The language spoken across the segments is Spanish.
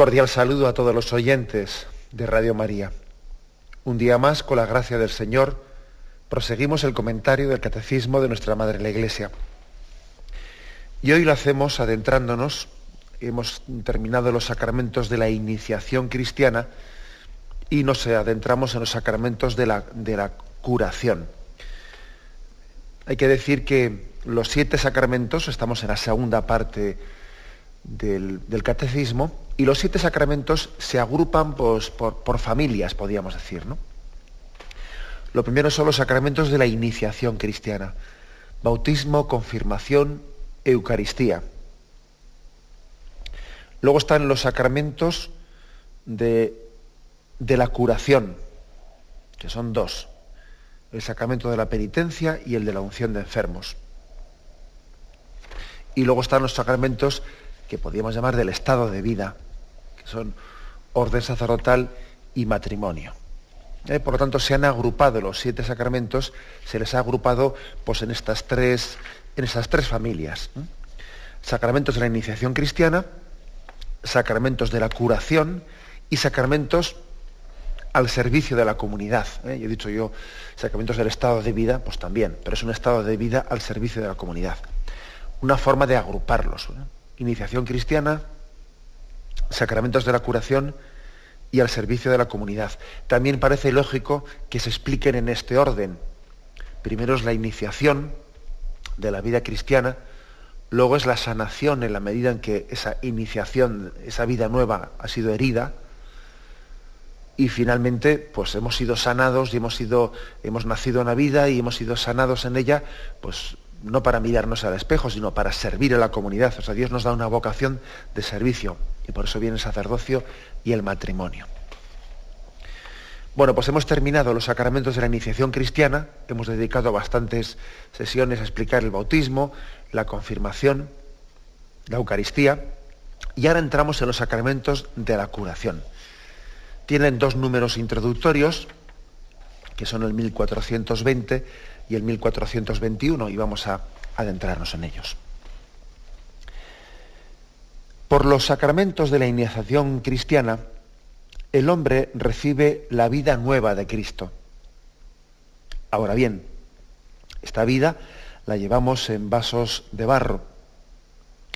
Cordial saludo a todos los oyentes de Radio María. Un día más, con la gracia del Señor, proseguimos el comentario del Catecismo de nuestra Madre la Iglesia. Y hoy lo hacemos adentrándonos, hemos terminado los sacramentos de la iniciación cristiana y nos adentramos en los sacramentos de la, de la curación. Hay que decir que los siete sacramentos, estamos en la segunda parte del, catecismo y los siete sacramentos se agrupan pues, por, familias, podríamos decir. ¿no? Lo primero son los sacramentos de la iniciación cristiana. Bautismo, confirmación, Eucaristía. Luego están los sacramentos de, de la curación, que son dos. El sacramento de la penitencia y el de la unción de enfermos. Y luego están los sacramentos que podríamos llamar del estado de vida, que son orden sacerdotal y matrimonio. Eh, por lo tanto, se han agrupado los siete sacramentos, se les ha agrupado pues, en, estas tres, en tres familias. Sacramentos de la iniciación cristiana, sacramentos de la curación y sacramentos al servicio de la comunidad. ¿eh? Yo he dicho yo, sacramentos del estado de vida, pues también, pero es un estado de vida al servicio de la comunidad. Una forma de agruparlos. iniciación cristiana, sacramentos de la curación y al servicio de la comunidad. También parece lógico que se expliquen en este orden. Primero es la iniciación de la vida cristiana, luego es la sanación en la medida en que esa iniciación, esa vida nueva ha sido herida, y finalmente pues hemos sido sanados y hemos sido hemos nacido en la vida y hemos sido sanados en ella pues no para mirarnos al espejo, sino para servir a la comunidad. O sea, Dios nos da una vocación de servicio y por eso viene el sacerdocio y el matrimonio. Bueno, pues hemos terminado los sacramentos de la iniciación cristiana, hemos dedicado bastantes sesiones a explicar el bautismo, la confirmación, la Eucaristía, y ahora entramos en los sacramentos de la curación. Tienen dos números introductorios, que son el 1420 y el 1421 y vamos a adentrarnos en ellos. Por los sacramentos de la iniciación cristiana, el hombre recibe la vida nueva de Cristo. Ahora bien, esta vida la llevamos en vasos de barro.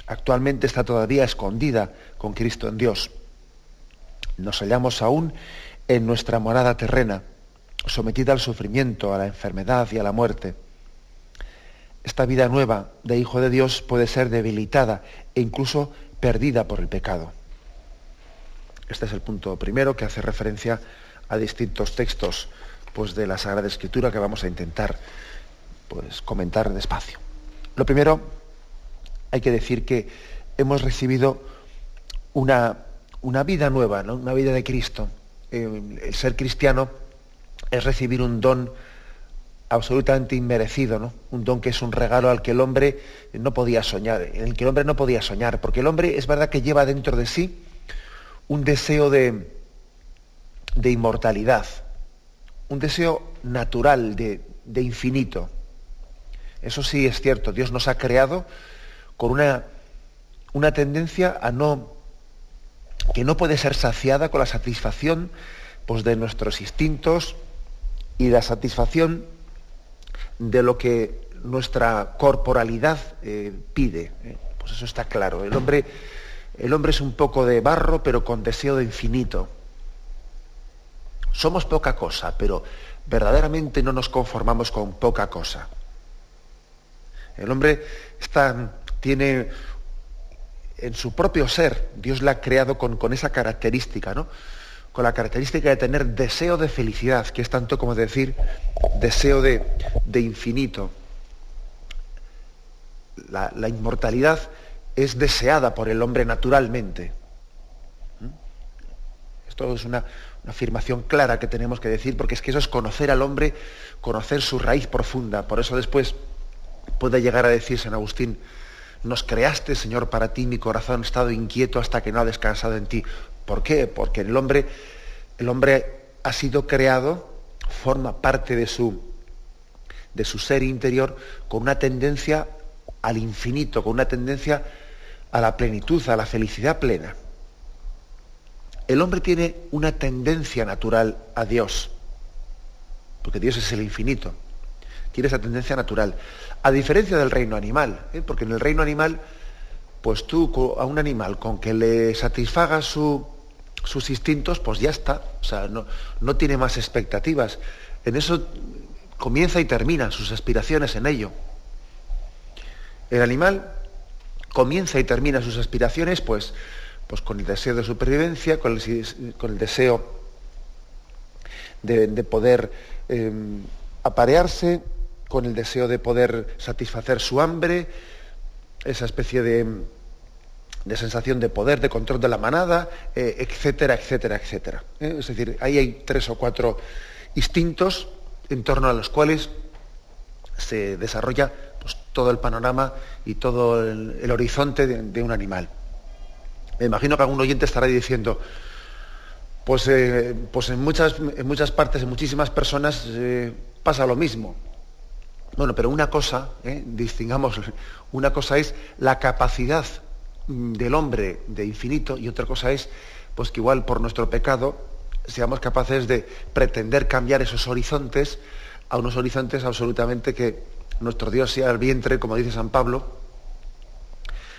Actualmente está todavía escondida con Cristo en Dios. Nos hallamos aún en nuestra morada terrena sometida al sufrimiento, a la enfermedad y a la muerte. Esta vida nueva de Hijo de Dios puede ser debilitada e incluso perdida por el pecado. Este es el punto primero que hace referencia a distintos textos pues, de la Sagrada Escritura que vamos a intentar pues, comentar despacio. Lo primero, hay que decir que hemos recibido una, una vida nueva, una vida de Cristo. el ser cristiano es recibir un don absolutamente inmerecido, ¿no? Un don que es un regalo al que el hombre no podía soñar, en el que el hombre no podía soñar, porque el hombre es verdad que lleva dentro de sí un deseo de, de inmortalidad, un deseo natural de, de infinito. Eso sí es cierto, Dios nos ha creado con una, una tendencia a no, que no puede ser saciada con la satisfacción pues, de nuestros instintos, y la satisfacción de lo que nuestra corporalidad eh, pide. ¿eh? Pues eso está claro. El hombre, el hombre es un poco de barro, pero con deseo de infinito. Somos poca cosa, pero verdaderamente no nos conformamos con poca cosa. El hombre está, tiene en su propio ser, Dios le ha creado con, con esa característica, ¿no? Con la característica de tener deseo de felicidad, que es tanto como decir deseo de, infinito. La, inmortalidad es deseada por el hombre naturalmente. ¿Mm? Esto es una, una afirmación clara que tenemos que decir, porque es que eso es conocer al hombre, conocer su raíz profunda. Por eso después puede llegar a decir San Agustín, nos creaste, Señor, para ti mi corazón ha estado inquieto hasta que no ha descansado en ti. ¿Por qué? Porque el hombre, el hombre ha sido creado, forma parte de su, de su ser interior con una tendencia al infinito, con una tendencia a la plenitud, a la felicidad plena. El hombre tiene una tendencia natural a Dios, porque Dios es el infinito. Tiene esa tendencia natural. A diferencia del reino animal, ¿eh? porque en el reino animal, pues tú a un animal con que le satisfaga su, sus instintos, pues ya está. O sea, no, no tiene más expectativas. En eso comienza y termina sus aspiraciones en ello. El animal comienza y termina sus aspiraciones, pues, pues con el deseo de supervivencia, con el, deseo de, poder em, aparearse, con el deseo de poder satisfacer su hambre, esa especie de, de sensación de poder, de control de la manada, eh, etcétera, etcétera, etcétera. ¿eh? Es decir, ahí hay tres o cuatro instintos en torno a los cuales se desarrolla pues, todo el panorama y todo el, horizonte de, un animal. Me imagino que algún oyente estará diciendo, pues, eh, pues en, muchas, en muchas partes, en muchísimas personas pasa lo mismo. Bueno, pero una cosa, distingamos, una cosa es la capacidad del hombre de infinito y otra cosa es pues que igual por nuestro pecado seamos capaces de pretender cambiar esos horizontes a unos horizontes absolutamente que nuestro Dios sea el vientre, como dice San Pablo,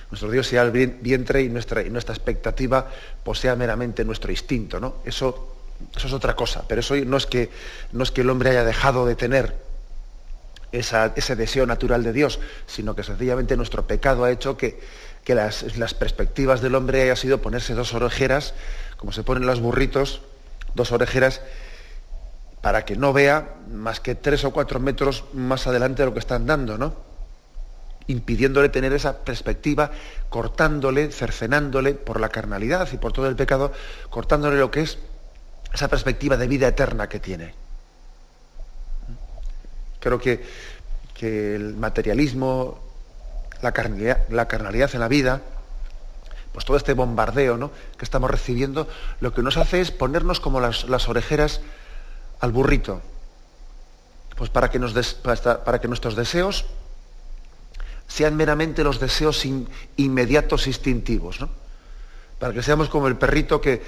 nuestro Dios sea el vientre y nuestra, y nuestra expectativa pues sea meramente nuestro instinto, ¿no? Eso, eso es otra cosa, pero eso no es que, no es que el hombre haya dejado de tener ese deseo natural de Dios, sino que sencillamente nuestro pecado ha hecho que, que las, perspectivas del hombre haya sido ponerse dos orejeras, como se ponen los burritos, dos orejeras, para que no vea más que tres o cuatro metros más adelante de lo que están dando, ¿no? impidiéndole tener esa perspectiva, cortándole, cercenándole por la carnalidad y por todo el pecado, cortándole lo que es esa perspectiva de vida eterna que tiene. Creo que, que el materialismo, la carnalidad, en la vida, pues todo este bombardeo ¿no? que estamos recibiendo, lo que nos hace es ponernos como las, orejeras al burrito, pues para que, nuestros deseos sean meramente los deseos inmediatos instintivos, ¿no? para que seamos como el perrito que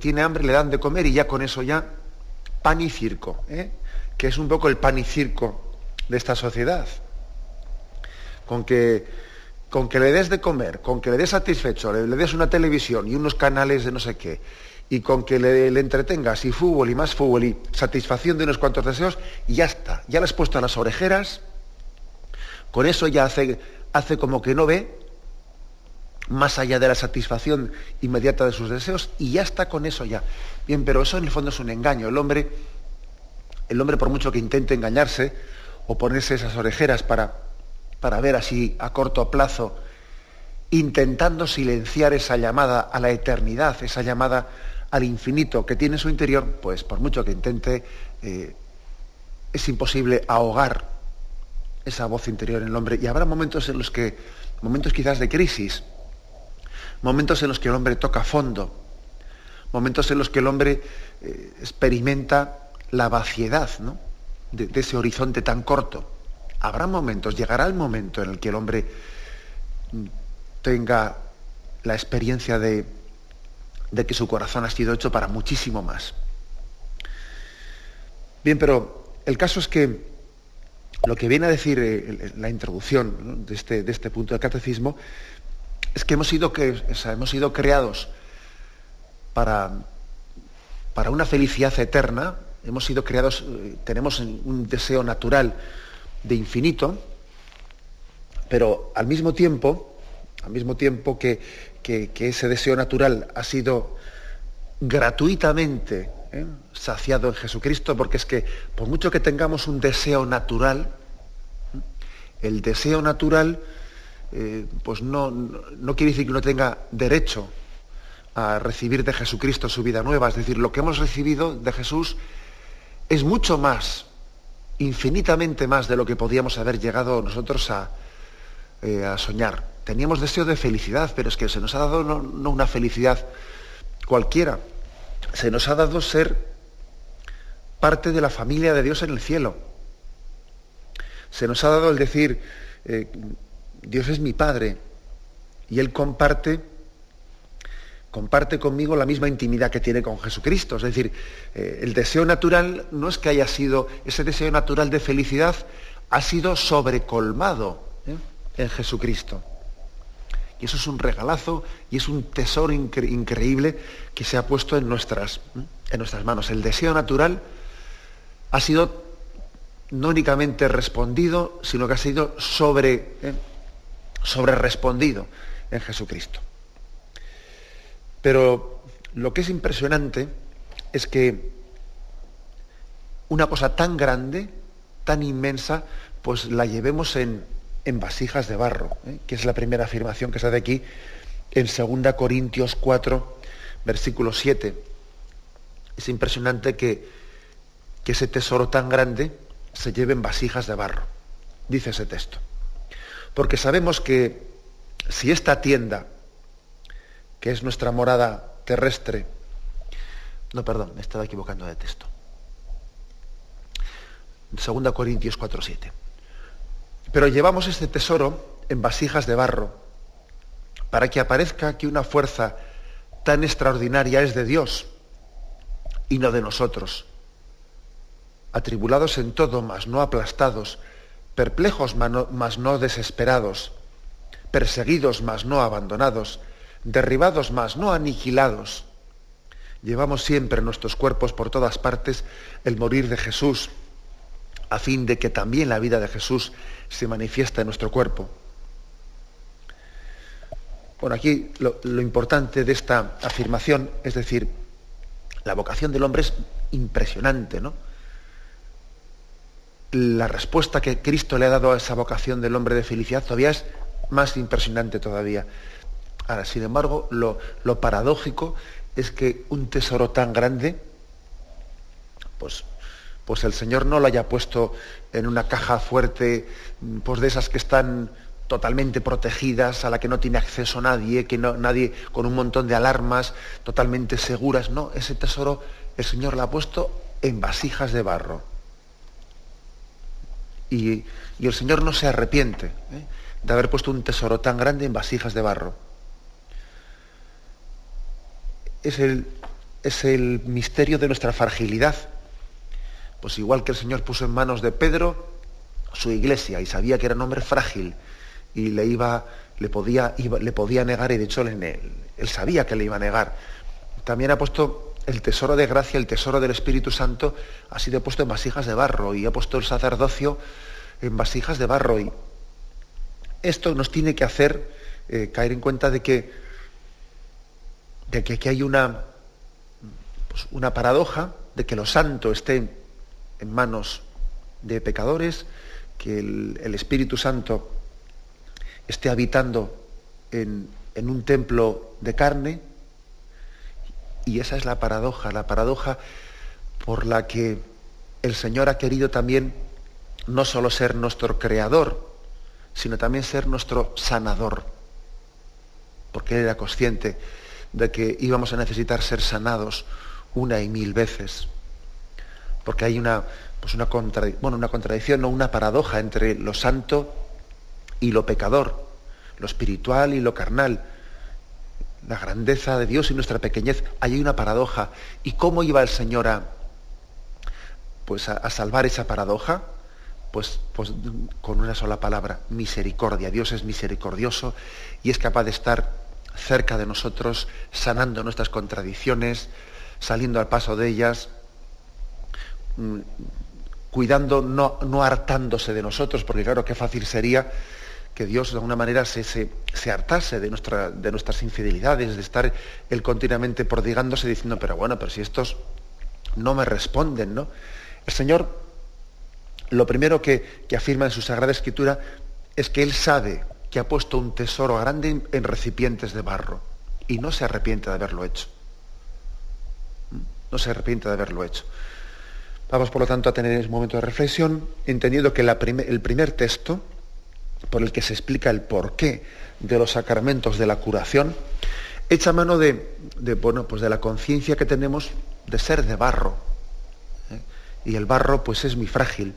tiene hambre, le dan de comer y ya con eso ya pan y circo, ¿eh? que es un poco el pan y circo de esta sociedad con que, con que le des de comer, con que le des satisfecho, le, des una televisión y unos canales de no sé qué, y con que le, entretengas y fútbol y más fútbol y satisfacción de unos cuantos deseos, y ya está. Ya le has puesto a las orejeras, con eso ya hace, hace como que no ve más allá de la satisfacción inmediata de sus deseos y ya está con eso ya. Bien, pero eso en el fondo es un engaño. El hombre, el hombre por mucho que intente engañarse o ponerse esas orejeras para para ver así a corto plazo, intentando silenciar esa llamada a la eternidad, esa llamada al infinito que tiene en su interior, pues por mucho que intente, eh, es imposible ahogar esa voz interior en el hombre. Y habrá momentos en los que, momentos quizás de crisis, momentos en los que el hombre toca fondo, momentos en los que el hombre eh, experimenta la vaciedad de ese horizonte tan corto habrá momentos, llegará el momento en el que el hombre tenga la experiencia de, que su corazón ha sido hecho para muchísimo más. Bien, pero el caso es que lo que viene a decir eh, la introducción este, de, este, punto del catecismo es que hemos sido, que, hemos sido creados para, para una felicidad eterna, hemos sido creados, eh, tenemos un deseo natural de infinito, pero al mismo tiempo, al mismo tiempo que, ese deseo natural ha sido gratuitamente ¿eh? saciado en Jesucristo, porque es que por mucho que tengamos un deseo natural, el deseo natural eh, pues no, no, quiere decir que uno tenga derecho a recibir de Jesucristo su vida nueva. Es decir, lo que hemos recibido de Jesús es mucho más, infinitamente más de lo que podíamos haber llegado nosotros a, eh, a soñar. Teníamos deseo de felicidad, pero es que se nos ha dado no, no una felicidad cualquiera, se nos ha dado ser parte de la familia de Dios en el cielo. Se nos ha dado el decir, eh, Dios es mi Padre y Él comparte, comparte conmigo la misma intimidad que tiene con Jesucristo. Es decir, eh, el deseo natural no es que haya sido, ese deseo natural de felicidad ha sido sobrecolmado ¿eh? en Jesucristo. Y eso es un regalazo y es un tesoro increíble que se ha puesto en nuestras, en nuestras manos. El deseo natural ha sido no únicamente respondido, sino que ha sido sobre, ¿eh? en Jesucristo. Pero lo que es impresionante es que una cosa tan grande, tan inmensa, pues la llevemos en, en vasijas de barro, ¿eh? que es la primera afirmación que se hace aquí en 2 Corintios 4, versículo 7. Es impresionante que, que ese tesoro tan grande se lleve en vasijas de barro, dice ese texto. Porque sabemos que si esta tienda, que es nuestra morada terrestre, no, perdón, me estaba equivocando de texto. 2 Corintios 4, 7 pero llevamos este tesoro en vasijas de barro para que aparezca que una fuerza tan extraordinaria es de Dios y no de nosotros. Atribulados en todo, mas no aplastados, perplejos, mas no desesperados, perseguidos, mas no abandonados, derribados, mas no aniquilados. Llevamos siempre en nuestros cuerpos por todas partes el morir de Jesús, a fin de que también la vida de Jesús se manifiesta en nuestro cuerpo. Bueno, aquí lo, importante de esta afirmación, es decir, la vocación del hombre es impresionante, ¿no? La respuesta que Cristo le ha dado a esa vocación del hombre de felicidad todavía es más impresionante todavía. Ahora, sin embargo, lo, paradójico es que un tesoro tan grande, pues pues el Señor no lo haya puesto en una caja fuerte, pues de esas que están totalmente protegidas, a la que no tiene acceso nadie, que no, nadie con un montón de alarmas, totalmente seguras. No, ese tesoro el Señor lo ha puesto en vasijas de barro. Y, el Señor no se arrepiente ¿eh? de haber puesto un tesoro tan grande en vasijas de barro. Es el, es el misterio de nuestra fragilidad pues igual que el Señor puso en manos de Pedro su iglesia y sabía que era un hombre frágil y le iba, le podía, le podía negar y de hecho él, sabía que le iba a negar. También ha puesto el tesoro de gracia, el tesoro del Espíritu Santo, ha sido puesto en vasijas de barro y ha puesto el sacerdocio en vasijas de barro. Y esto nos tiene que hacer eh, caer en cuenta de que, de que aquí hay una, pues una paradoja, de que lo santo esté en manos de pecadores, que el, Espíritu Santo esté habitando en, en un templo de carne, y esa es la paradoja, la paradoja por la que el Señor ha querido también no solo ser nuestro creador, sino también ser nuestro sanador, porque Él era consciente de que íbamos a necesitar ser sanados una y mil veces porque hay una, pues una, bueno, una contradicción o una paradoja entre lo santo y lo pecador, lo espiritual y lo carnal, la grandeza de Dios y nuestra pequeñez. Hay una paradoja. ¿Y cómo iba el Señor a, pues a, salvar esa paradoja? Pues, pues, con una sola palabra, misericordia. Dios es misericordioso y es capaz de estar cerca de nosotros, sanando nuestras contradicciones, saliendo al paso de ellas, Mm, cuidando, no, no hartándose de nosotros, porque claro, qué fácil sería que Dios de alguna manera se, se, hartase de, nuestra, de nuestras infidelidades, de estar él continuamente prodigándose diciendo, pero bueno, pero si estos no me responden, ¿no? El Señor, lo primero que, que afirma en su Sagrada Escritura es que Él sabe que ha puesto un tesoro grande en recipientes de barro y no se arrepiente de haberlo hecho. No se arrepiente de haberlo hecho. Vamos, por lo tanto, a tener ese momento de reflexión, entendiendo que el primer texto, por el que se explica el porqué de los sacramentos de la curación, echa mano de, bueno, pues de la conciencia que tenemos de ser de barro. ¿eh? Y el barro, pues, es muy frágil.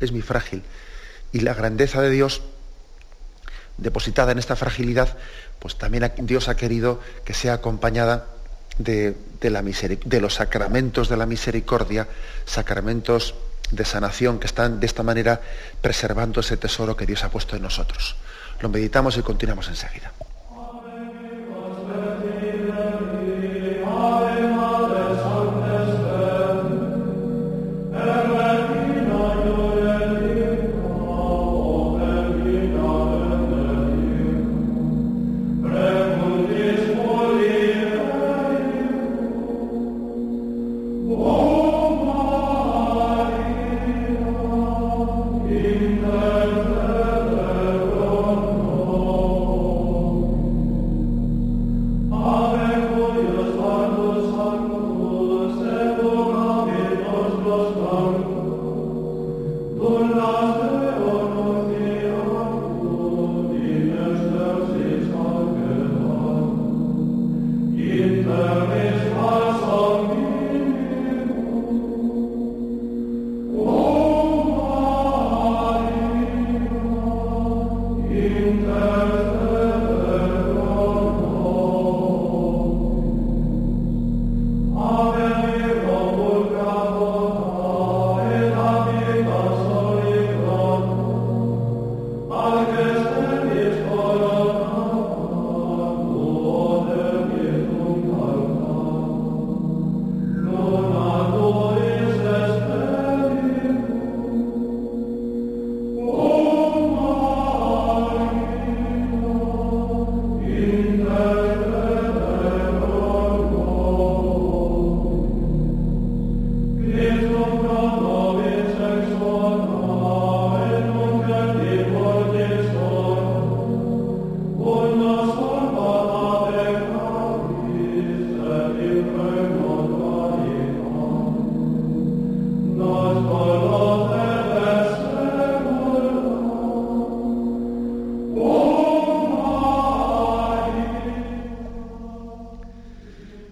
Es muy frágil. Y la grandeza de Dios, depositada en esta fragilidad, pues también Dios ha querido que sea acompañada de, los sacramentos de la misericordia, sacramentos de sanación que están de esta manera preservando ese tesoro que Dios ha puesto en nosotros. Lo meditamos y continuamos enseguida. Whoa.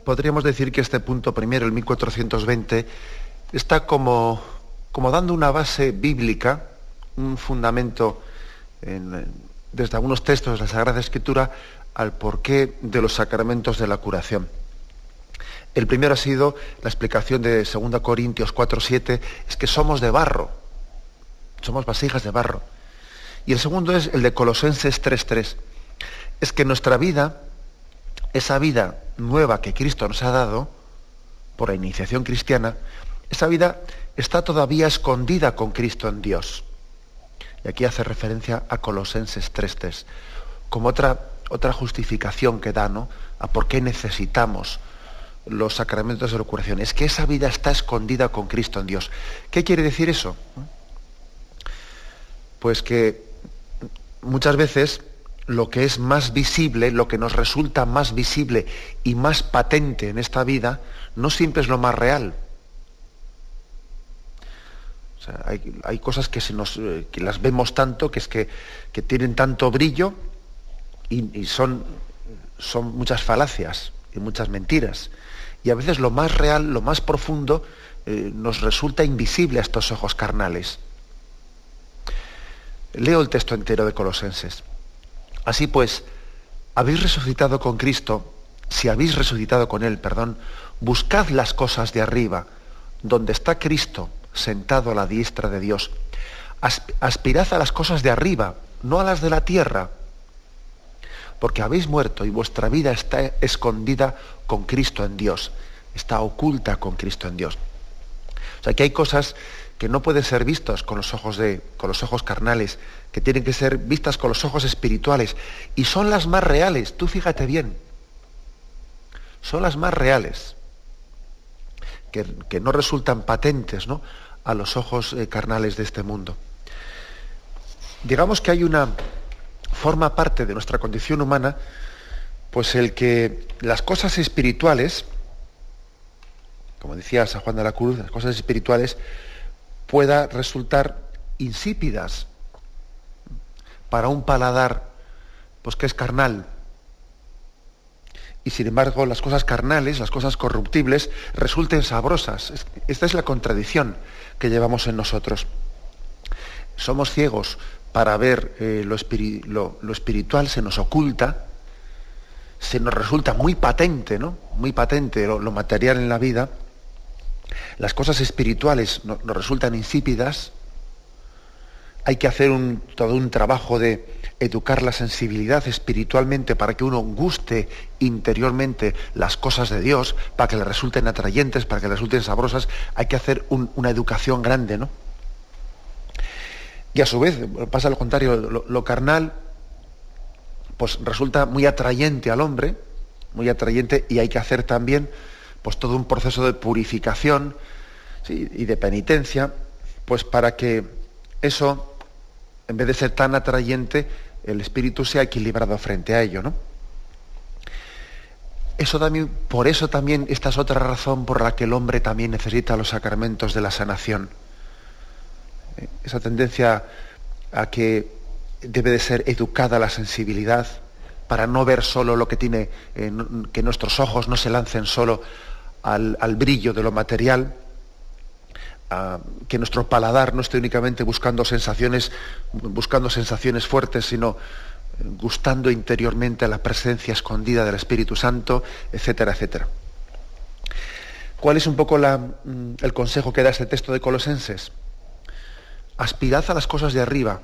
Podríamos decir que este punto primero, el 1420, está como, como dando una base bíblica, un fundamento desde algunos textos de la Sagrada Escritura al porqué de los sacramentos de la curación. El primero ha sido la explicación de 2 Corintios 4.7, es que somos de barro, somos vasijas de barro. Y el segundo es el de Colosenses 3.3, es que nuestra vida esa vida nueva que Cristo nos ha dado por la iniciación cristiana, esa vida está todavía escondida con Cristo en Dios. Y aquí hace referencia a Colosenses 3.3, como otra, otra justificación que da ¿no? a por qué necesitamos los sacramentos de la curación. Es que esa vida está escondida con Cristo en Dios. ¿Qué quiere decir eso? Pues que muchas veces lo que es más visible, lo que nos resulta más visible y más patente en esta vida, no siempre es lo más real. hay, cosas que, se nos, eh, que las vemos tanto, que es que, tienen tanto brillo y, son, son muchas falacias y muchas mentiras. Y a veces lo más real, lo más profundo, eh, nos resulta invisible a estos ojos carnales. Leo el texto entero de Colosenses. Así pues, habéis resucitado con Cristo, si habéis resucitado con Él, perdón, buscad las cosas de arriba, donde está Cristo sentado a la diestra de Dios. Aspirad a las cosas de arriba, no a las de la tierra, porque habéis muerto y vuestra vida está escondida con Cristo en Dios, está oculta con Cristo en Dios. O sea, que hay cosas que no pueden ser vistos con los ojos de, con los ojos carnales, que tienen que ser vistas con los ojos espirituales. Y son las más reales, tú fíjate bien. Son las más reales, que, no resultan patentes ¿no? a los ojos eh, carnales de este mundo. Digamos que hay una, forma parte de nuestra condición humana, pues el que las cosas espirituales, como decía San Juan de la Cruz, las cosas espirituales, pueda resultar insípidas para un paladar pues que es carnal. Y sin embargo, las cosas carnales, las cosas corruptibles, resulten sabrosas. Esta es la contradicción que llevamos en nosotros. Somos ciegos para ver eh, lo, espiritual, se nos oculta, se nos resulta muy patente, ¿no? Muy patente lo, material en la vida. Las cosas espirituales nos resultan insípidas. Hay que hacer todo un trabajo de educar la sensibilidad espiritualmente para que uno guste interiormente las cosas de Dios, para que le resulten atrayentes, para que le resulten sabrosas. Hay que hacer una educación grande, ¿no? Y a su vez, pasa lo contrario, lo, carnal, pues resulta muy atrayente al hombre, muy atrayente, y hay que hacer también pues todo un proceso de purificación y de penitencia, pues para que eso, en vez de ser tan atrayente, el espíritu sea equilibrado frente a ello, ¿no? Eso también, por eso también esta es otra razón por la que el hombre también necesita los sacramentos de la sanación esa tendencia a que debe de ser educada la sensibilidad para no ver solo lo que tiene, eh, que nuestros ojos no se lancen solo al, brillo de lo material, que nuestro paladar no esté únicamente buscando sensaciones, buscando sensaciones fuertes, sino eh, gustando interiormente la presencia escondida del Espíritu Santo, etcétera, etcétera. ¿Cuál es un poco mm, el consejo que da este texto de Colosenses? aspirad a las cosas de arriba,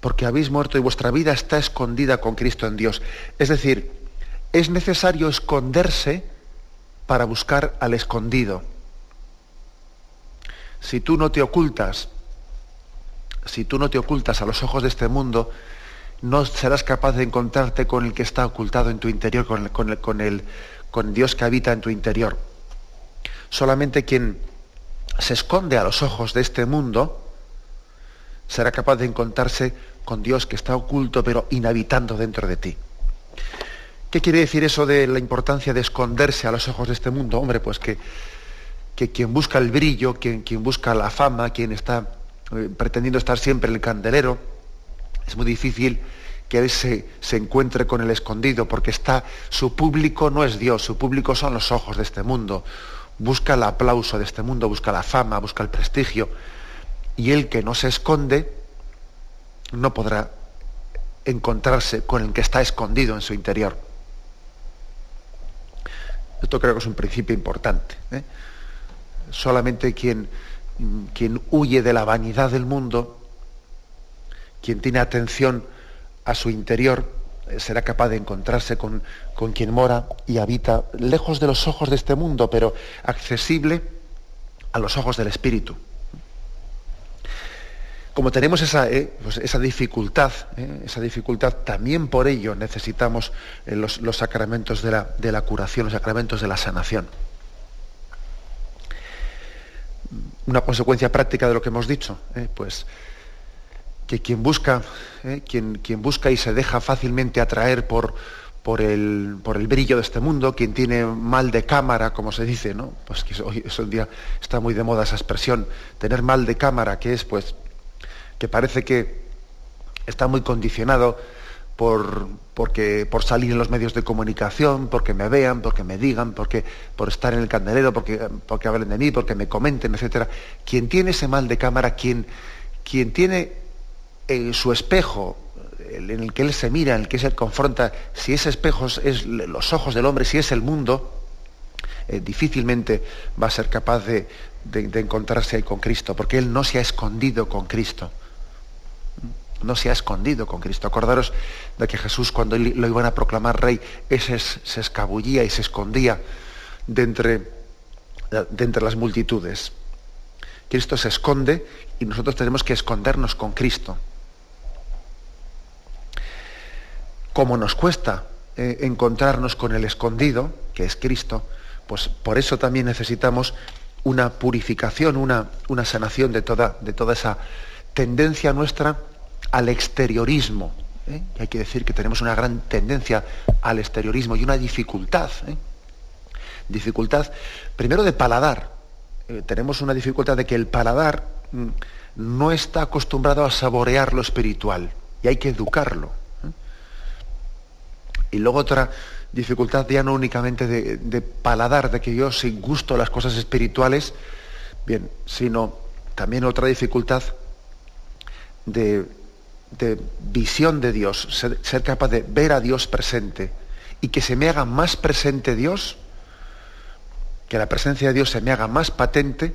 porque habéis muerto y vuestra vida está escondida con Cristo en Dios. Es decir, es necesario esconderse para buscar al escondido. Si tú no te ocultas, si tú no te ocultas a los ojos de este mundo, no serás capaz de encontrarte con el que está ocultado en tu interior, con, con, con, el, con Dios que habita en tu interior. Solamente quien se esconde a los ojos de este mundo, será capaz de encontrarse con Dios que está oculto pero inhabitando dentro de ti. ¿Qué quiere decir eso de la importancia de esconderse a los ojos de este mundo? Hombre, pues que, que quien busca el brillo, quien, quien busca la fama, quien está eh, pretendiendo estar siempre en el candelero, es muy difícil que él se, se, encuentre con el escondido, porque está, su público no es Dios, su público son los ojos de este mundo. Busca el aplauso de este mundo, busca la fama, busca el prestigio y el que no se esconde no podrá encontrarse con el que está escondido en su interior. Esto creo que es un principio importante. ¿eh? Solamente quien, quien huye de la vanidad del mundo, quien tiene atención a su interior, eh, será capaz de encontrarse con, con quien mora y habita lejos de los ojos de este mundo, pero accesible a los ojos del Espíritu como tenemos esa, eh, pues esa dificultad, eh, esa dificultad, también por ello necesitamos eh, los, sacramentos de la, de la, curación, los sacramentos de la sanación. Una consecuencia práctica de lo que hemos dicho, pues que quien busca, quien, quien, busca y se deja fácilmente atraer por, por, el, por el brillo de este mundo, quien tiene mal de cámara, como se dice, ¿no? Pues que hoy es día está muy de moda esa expresión, tener mal de cámara, que es pues que parece que está muy condicionado por, porque, por salir en los medios de comunicación, porque me vean, porque me digan, porque, por estar en el candelero, porque, porque hablen de mí, porque me comenten, etc. Quien tiene ese mal de cámara, quien, quien tiene en su espejo en el que él se mira, en el que se confronta, si ese espejo es los ojos del hombre, si es el mundo, eh, difícilmente va a ser capaz de, de encontrarse ahí con Cristo, porque él no se ha escondido con Cristo no se ha escondido con Cristo. Acordaros de que Jesús cuando lo iban a proclamar rey, ese se escabullía y se escondía de entre, de entre las multitudes. Cristo se esconde y nosotros tenemos que escondernos con Cristo. Como nos cuesta eh, encontrarnos con el escondido, que es Cristo, pues por eso también necesitamos una purificación, una, una sanación de toda, de toda esa tendencia nuestra al exteriorismo. ¿eh? hay que decir que tenemos una gran tendencia al exteriorismo y una dificultad. ¿eh? Dificultad, primero de paladar. Eh, tenemos una dificultad de que el paladar mm, no está acostumbrado a saborear lo espiritual y hay que educarlo. Y luego otra dificultad ya no únicamente de, paladar, de que yo sin gusto las cosas espirituales, bien, sino también otra dificultad de de visión de Dios, ser, capaz de ver a Dios presente y que se me haga más presente Dios, que la presencia de Dios se me haga más patente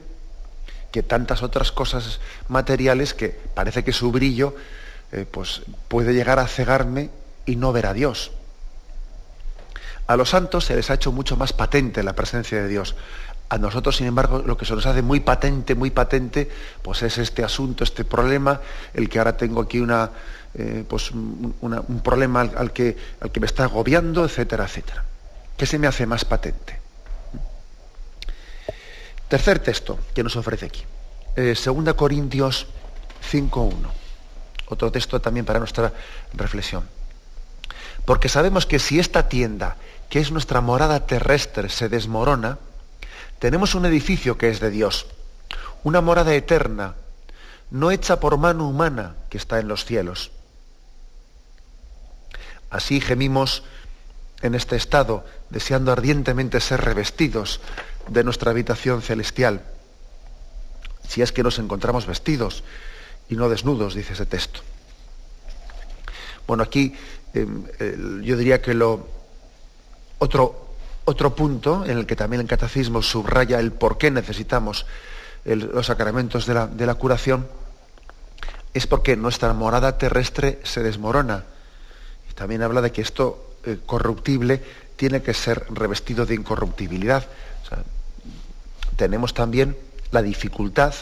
que tantas otras cosas materiales que parece que su brillo eh, pues puede llegar a cegarme y no ver a Dios. A los santos se les ha hecho mucho más patente la presencia de Dios. A nosotros, sin embargo, lo que se nos hace muy patente, muy patente, pues es este asunto, este problema, el que ahora tengo aquí una, eh, pues un problema al, que, al que me está agobiando, etcétera, etcétera. ¿Qué se me hace más patente? Tercer texto que nos ofrece aquí. 2 eh, Corintios 5.1. Otro texto también para nuestra reflexión. Porque sabemos que si esta tienda, que es nuestra morada terrestre, se desmorona, tenemos un edificio que es de Dios, una morada eterna, no hecha por mano humana que está en los cielos. Así gemimos en este estado, deseando ardientemente ser revestidos de nuestra habitación celestial, si es que nos encontramos vestidos y no desnudos, dice ese texto. Bueno, aquí em, yo diría que lo otro otro punto en el que también el catecismo subraya el por qué necesitamos los sacramentos de la, curación es porque nuestra morada terrestre se desmorona. Y también habla de que esto eh, corruptible tiene que ser revestido de incorruptibilidad. tenemos también la dificultad,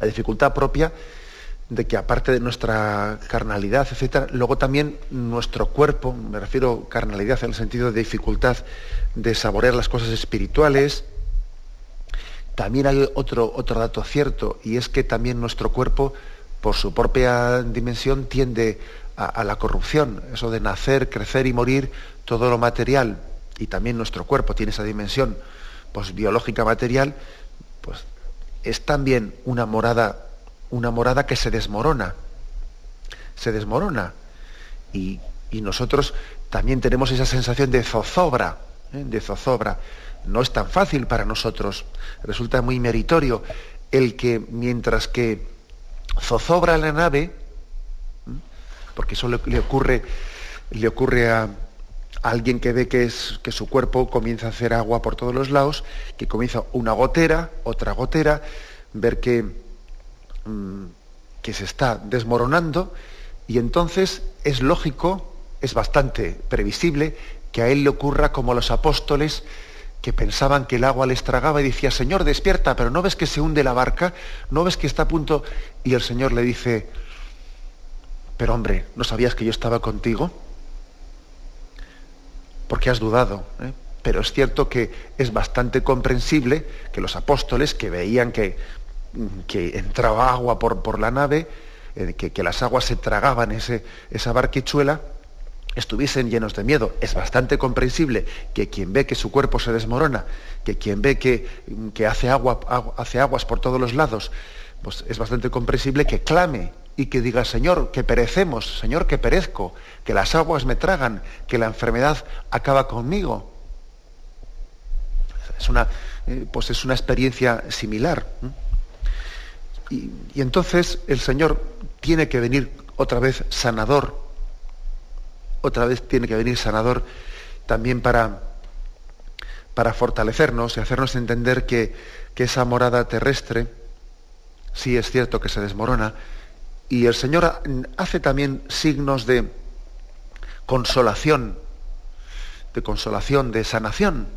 la dificultad propia de que aparte de nuestra carnalidad, etcétera, luego también nuestro cuerpo, me refiero carnalidad en el sentido de dificultad de saborear las cosas espirituales. También hay otro, otro dato cierto, y es que también nuestro cuerpo, por su propia dimensión, tiende a, la corrupción, eso de nacer, crecer y morir, todo lo material, y también nuestro cuerpo tiene esa dimensión pues, biológica material, pues es también una morada una morada que se desmorona, se desmorona. Y, nosotros también tenemos esa sensación de zozobra, ¿eh? de zozobra. No es tan fácil para nosotros, resulta muy meritorio el que mientras que zozobra la nave, ¿eh? porque eso le, ocurre, le ocurre a, alguien que ve que, es, que su cuerpo comienza a hacer agua por todos los lados, que comienza una gotera, otra gotera, ver que Mm, que se está desmoronando y entonces es lógico, es bastante previsible que a él le ocurra como a los apóstoles que pensaban que el agua les tragaba y decía, Señor, despierta, pero ¿no ves que se hunde la barca? ¿No ves que está a punto? Y el Señor le dice, pero hombre, ¿no sabías que yo estaba contigo? Porque has dudado. ¿eh? Pero es cierto que es bastante comprensible que los apóstoles que veían que que entraba agua por, por la nave, eh, que, las aguas se tragaban ese, esa barquichuela, estuviesen llenos de miedo. Es bastante comprensible que quien ve que su cuerpo se desmorona, que quien ve que, que hace, agua, hace aguas por todos los lados, pues es bastante comprensible que clame y que diga, Señor, que perecemos, Señor, que perezco, que las aguas me tragan, que la enfermedad acaba conmigo. Es una, eh, pues es una experiencia similar. Y, entonces el Señor tiene que venir otra vez sanador, otra vez tiene que venir sanador también para, para fortalecernos y hacernos entender que, que esa morada terrestre, sí es cierto que se desmorona, y el Señor hace también signos de consolación, de consolación, de sanación,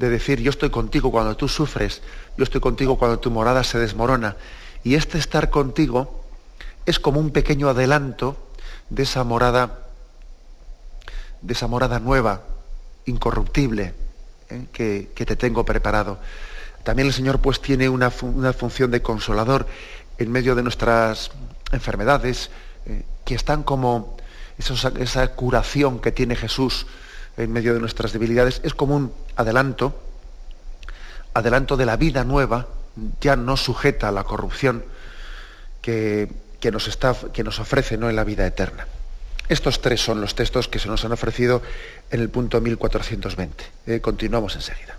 de decir yo estoy contigo cuando tú sufres, yo estoy contigo cuando tu morada se desmorona. Y este estar contigo es como un pequeño adelanto de esa morada, de esa morada nueva, incorruptible, ¿eh? que, te tengo preparado. También el Señor pues tiene una, función de consolador en medio de nuestras enfermedades, eh, que están como esa curación que tiene Jesús en medio de nuestras debilidades, es como un adelanto, adelanto de la vida nueva, ya no sujeta a la corrupción que, nos, está, que nos ofrece ¿no? en la vida eterna. Estos tres son los textos que se nos han ofrecido en el punto 1420. Eh, continuamos enseguida.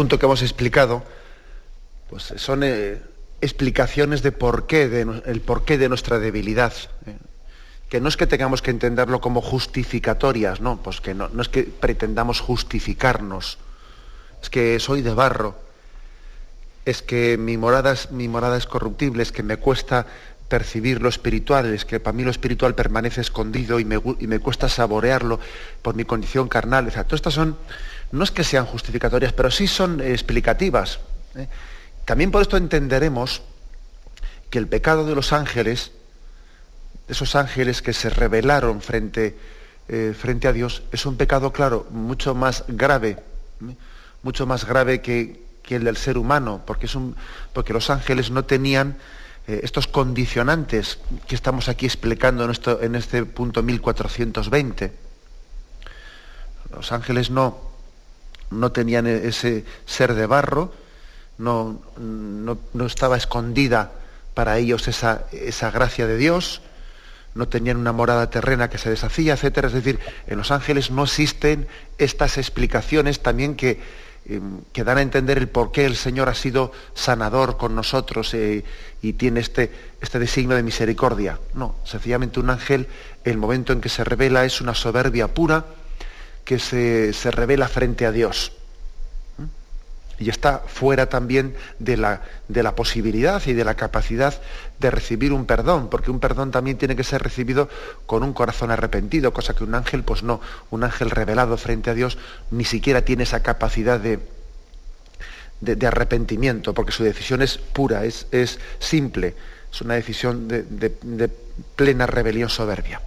Punto que hemos explicado, pues son eh, explicaciones de por qué, de, el porqué de nuestra debilidad. Eh. Que no es que tengamos que entenderlo como justificatorias, no, pues que no, no es que pretendamos justificarnos. Es que soy de barro, es que mi morada es, mi morada es corruptible, es que me cuesta percibir lo espiritual, es que para mí lo espiritual permanece escondido y me, y me cuesta saborearlo por mi condición carnal. O todas estas son no es que sean justificatorias, pero sí son explicativas. ¿eh? También por esto entenderemos que el pecado de los ángeles, esos ángeles que se rebelaron frente, eh, frente a Dios, es un pecado, claro, mucho más grave, ¿eh? mucho más grave que, el del ser humano, porque, es un, porque los ángeles no tenían estos condicionantes que estamos aquí explicando en, esto, en este punto 1420. Los ángeles no, no tenían e-, ese ser de barro, no, no, estaba escondida para ellos esa, esa, gracia de Dios, no tenían una morada terrena que se deshacía, etc. Es decir, en los ángeles no existen estas explicaciones también que, que dan a entender el por qué el Señor ha sido sanador con nosotros eh, y tiene este, este designio de misericordia. No, sencillamente un ángel, el momento en que se revela es una soberbia pura, que se, revela frente a Dios. Y está fuera también de la, posibilidad y de la capacidad de recibir un perdón, porque un perdón también tiene que ser recibido con un corazón arrepentido, cosa que un ángel, pues no, un ángel revelado frente a Dios ni siquiera tiene esa capacidad de, de, arrepentimiento, porque su decisión es pura, es simple, es una decisión de plena rebelión soberbia.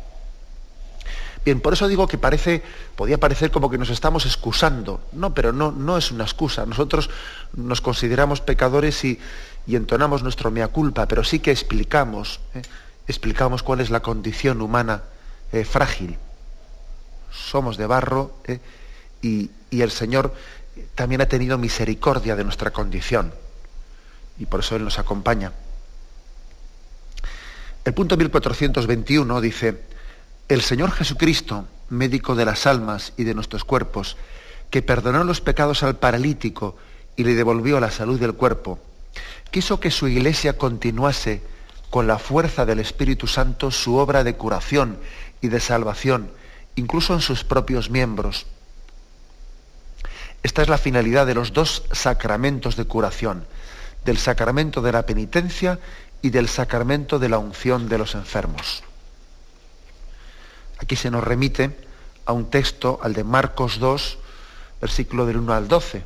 Bien, por eso digo que parece, podía parecer como que nos estamos excusando. No, pero no, no es una excusa. Nosotros nos consideramos pecadores y, entonamos nuestro mea culpa, pero sí que explicamos, ¿eh? explicamos cuál es la condición humana eh, frágil. Somos de barro ¿eh? y, y, el Señor también ha tenido misericordia de nuestra condición. y por eso Él nos acompaña. El punto 1421 dice, el Señor Jesucristo, médico de las almas y de nuestros cuerpos, que perdonó los pecados al paralítico y le devolvió la salud del cuerpo, quiso que su iglesia continuase con la fuerza del Espíritu Santo su obra de curación y de salvación, incluso en sus propios miembros. Esta es la finalidad de los dos sacramentos de curación, del sacramento de la penitencia y del sacramento de la unción de los enfermos. Aquí se nos remite a un texto, al de Marcos 2, versículo del 1 al 12,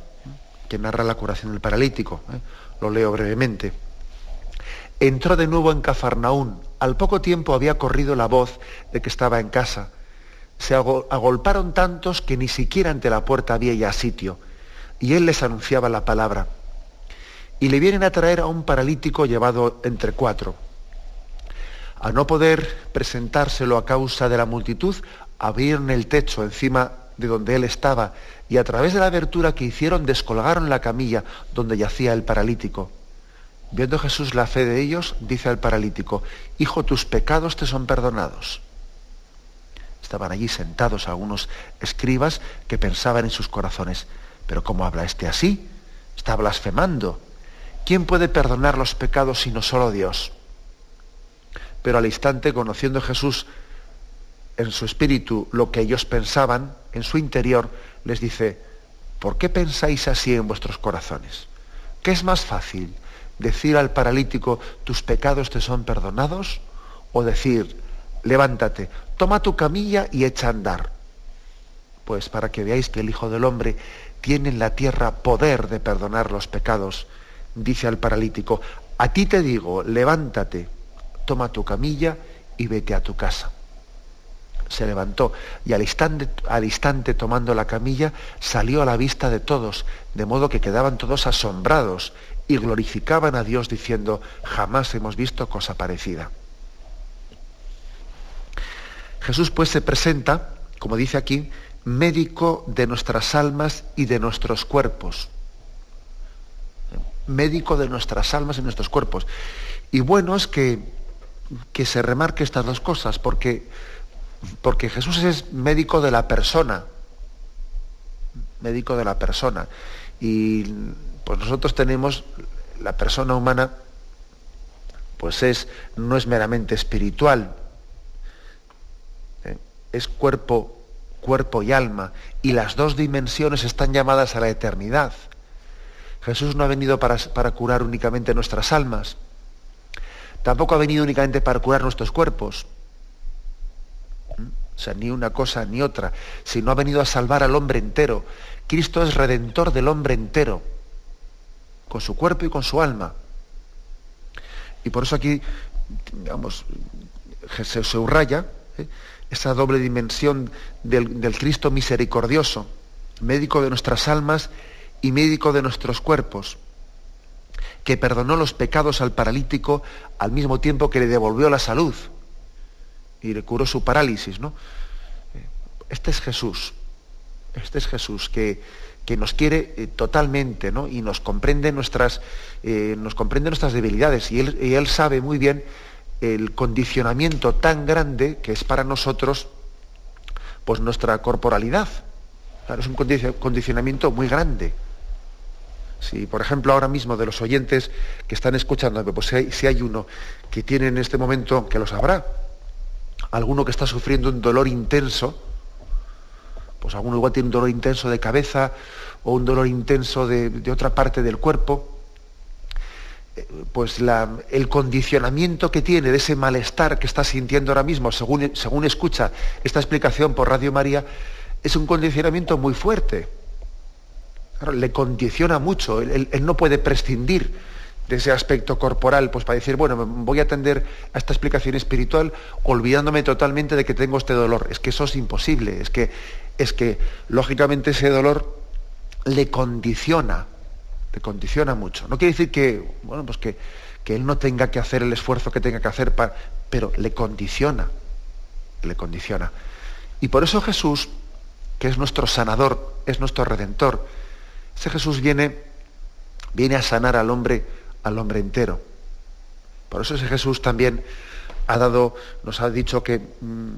que narra la curación del paralítico. ¿eh? Lo leo brevemente. Entró de nuevo en Cafarnaún. Al poco tiempo había corrido la voz de que estaba en casa se agolparon tantos que ni siquiera ante la puerta había ya sitio, y él les anunciaba la palabra. Y le vienen a traer a un paralítico llevado entre cuatro. A no poder presentárselo a causa de la multitud, abrieron el techo encima de donde él estaba y a través de la abertura que hicieron descolgaron la camilla donde yacía el paralítico. Viendo Jesús la fe de ellos, dice al paralítico, Hijo, tus pecados te son perdonados. Estaban allí sentados algunos escribas que pensaban en sus corazones, pero ¿cómo habla este así? Está blasfemando. ¿Quién puede perdonar los pecados sino solo Dios? Pero al instante, conociendo Jesús en su espíritu lo que ellos pensaban, en su interior, les dice, ¿por qué pensáis así en vuestros corazones? ¿Qué es más fácil? ¿Decir al paralítico, tus pecados te son perdonados? ¿O decir, levántate, toma tu camilla y echa a andar. Pues para que veáis que el Hijo del Hombre tiene en la tierra poder de perdonar los pecados, dice al paralítico, a ti te digo, levántate, toma tu camilla y vete a tu casa. Se levantó y al instante, al instante tomando la camilla salió a la vista de todos, de modo que quedaban todos asombrados y glorificaban a Dios diciendo, jamás hemos visto cosa parecida. Jesús pues se presenta, como dice aquí, médico de nuestras almas y de nuestros cuerpos. Médico de nuestras almas y nuestros cuerpos. Y bueno es que, que se remarque estas dos cosas, porque, porque Jesús es médico de la persona. Médico de la persona. Y pues nosotros tenemos la persona humana, pues es, no es meramente espiritual, es cuerpo, cuerpo y alma, y las dos dimensiones están llamadas a la eternidad. Jesús no ha venido para, para curar únicamente nuestras almas, tampoco ha venido únicamente para curar nuestros cuerpos, o sea, ni una cosa ni otra, sino ha venido a salvar al hombre entero. Cristo es redentor del hombre entero, con su cuerpo y con su alma. Y por eso aquí, digamos, se subraya ¿eh? esa doble dimensión del, Cristo misericordioso, médico de nuestras almas y médico de nuestros cuerpos, que perdonó los pecados al paralítico al mismo tiempo que le devolvió la salud y le curó su parálisis. ¿no? Este es Jesús, este es Jesús que, que nos quiere eh, totalmente ¿no? y nos comprende nuestras, eh, nos comprende nuestras debilidades y él, y él sabe muy bien el condicionamiento tan grande que es para nosotros pues nuestra corporalidad. es un condicionamiento muy grande. Si, por ejemplo, ahora mismo de los oyentes que están escuchando, pues si hay, uno que tiene en este momento, que lo sabrá, alguno que está sufriendo un dolor intenso, pues alguno igual tiene un dolor intenso de cabeza o un dolor intenso de otra parte del cuerpo, pues el condicionamiento que tiene de ese malestar que está sintiendo ahora mismo, según, según escucha esta explicación por Radio María, es un condicionamiento muy fuerte. Le condiciona mucho, él, no puede prescindir de ese aspecto corporal, pues para decir, bueno, voy a atender a esta explicación espiritual olvidándome totalmente de que tengo este dolor. Es que eso es imposible, es que, es que lógicamente ese dolor le condiciona le condiciona mucho. No quiere decir que, bueno, pues que, que él no tenga que hacer el esfuerzo que tenga que hacer, para, pero le condiciona, le condiciona. Y por eso Jesús, que es nuestro sanador, es nuestro redentor, ese Jesús viene, viene a sanar al hombre al hombre entero. Por eso ese Jesús también ha dado, nos ha dicho que, mm,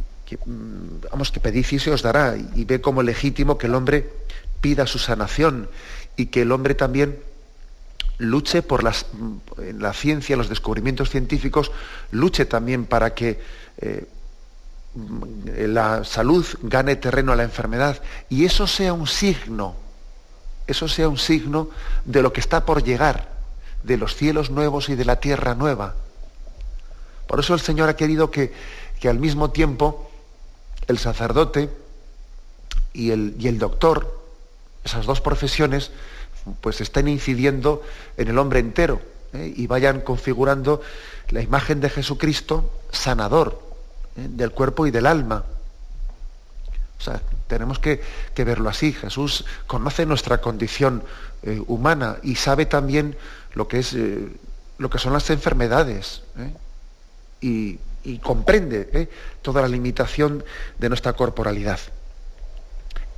mm, vamos, que pedid y se os dará, y ve como legítimo que el hombre pida su sanación y que el hombre también luche por las, mm, la ciencia, los descubrimientos científicos, luche también para que eh, la salud gane terreno a la enfermedad y eso sea un signo, eso sea un signo de lo que está por llegar, de los cielos nuevos y de la tierra nueva. Por eso el Señor ha querido que, que al mismo tiempo el sacerdote y el, y el doctor, esas dos profesiones, pues estén incidiendo en el hombre entero ¿eh? y vayan configurando la imagen de Jesucristo sanador ¿eh? del cuerpo y del alma. Tenemos que, verlo así. Jesús conoce nuestra condición eh, humana y sabe también lo que, que son las enfermedades y, y, comprende toda la limitación de nuestra corporalidad.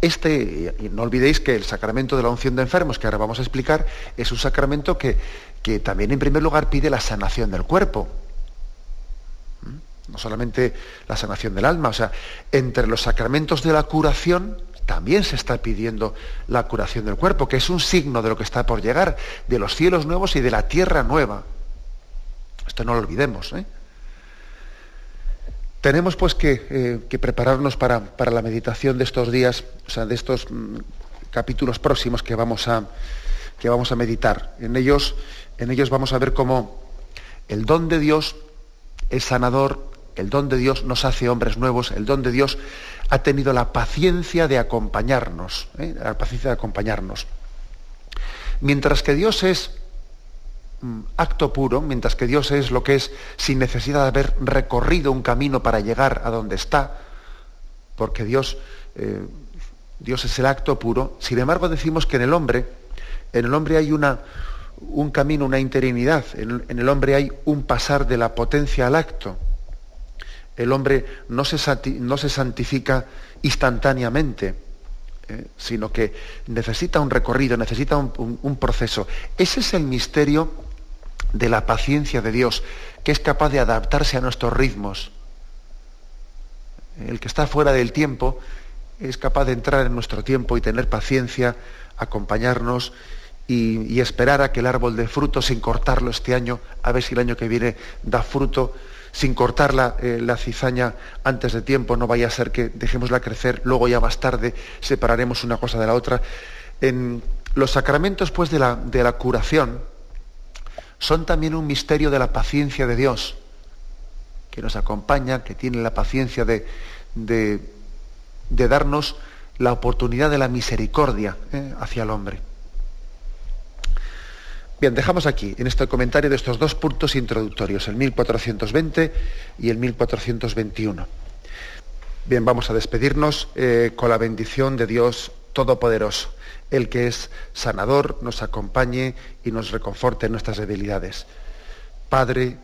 Este, no olvidéis que el sacramento de la unción de enfermos, que ahora vamos a explicar, es un sacramento que también en primer lugar pide la sanación del cuerpo. No solamente la sanación del alma, o sea, entre los sacramentos de la curación también se está pidiendo la curación del cuerpo, que es un signo de lo que está por llegar, de los cielos nuevos y de la tierra nueva. Esto no lo olvidemos. ¿eh? Tenemos pues eh, que, prepararnos para, para, la meditación de estos días, o sea, de estos mm, capítulos próximos que vamos a, que vamos a meditar. En ellos, en ellos vamos a ver cómo el don de Dios es sanador, el don de Dios nos hace hombres nuevos, el don de Dios ha tenido la paciencia de acompañarnos, ¿eh? la paciencia de acompañarnos. Mientras que Dios es Mm, acto puro, mientras que Dios es lo que es sin necesidad de haber recorrido un camino para llegar a donde está, porque Dios, eh, Dios es el acto puro. Sin embargo, decimos que en el hombre, en el hombre hay una, un camino, una interinidad, en, el hombre hay un pasar de la potencia al acto. El hombre no se, no se santifica instantáneamente, eh, sino que necesita un recorrido, necesita un proceso. Ese es el misterio de la paciencia de Dios, que es capaz de adaptarse a nuestros ritmos. El que está fuera del tiempo es capaz de entrar en nuestro tiempo y tener paciencia, acompañarnos y, esperar a que el árbol dé fruto sin cortarlo este año, a ver si el año que viene da fruto, sin cortar la, eh, la cizaña antes de tiempo, no vaya a ser que dejémosla crecer, luego ya más tarde separaremos una cosa de la otra. En los sacramentos pues, de, la, de la curación, son también un misterio de la paciencia de Dios, que nos acompaña, que tiene la paciencia de, de, darnos la oportunidad de la misericordia ¿eh? hacia el hombre. Bien, dejamos aquí, en este comentario de estos dos puntos introductorios, el 1420 y el 1421. Bien, vamos a despedirnos eh, con la bendición de Dios Todopoderoso el que es sanador, nos acompañe y nos reconforte en nuestras debilidades. Padre,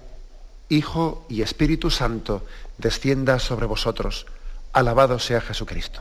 Hijo y Espíritu Santo, descienda sobre vosotros. Alabado sea Jesucristo.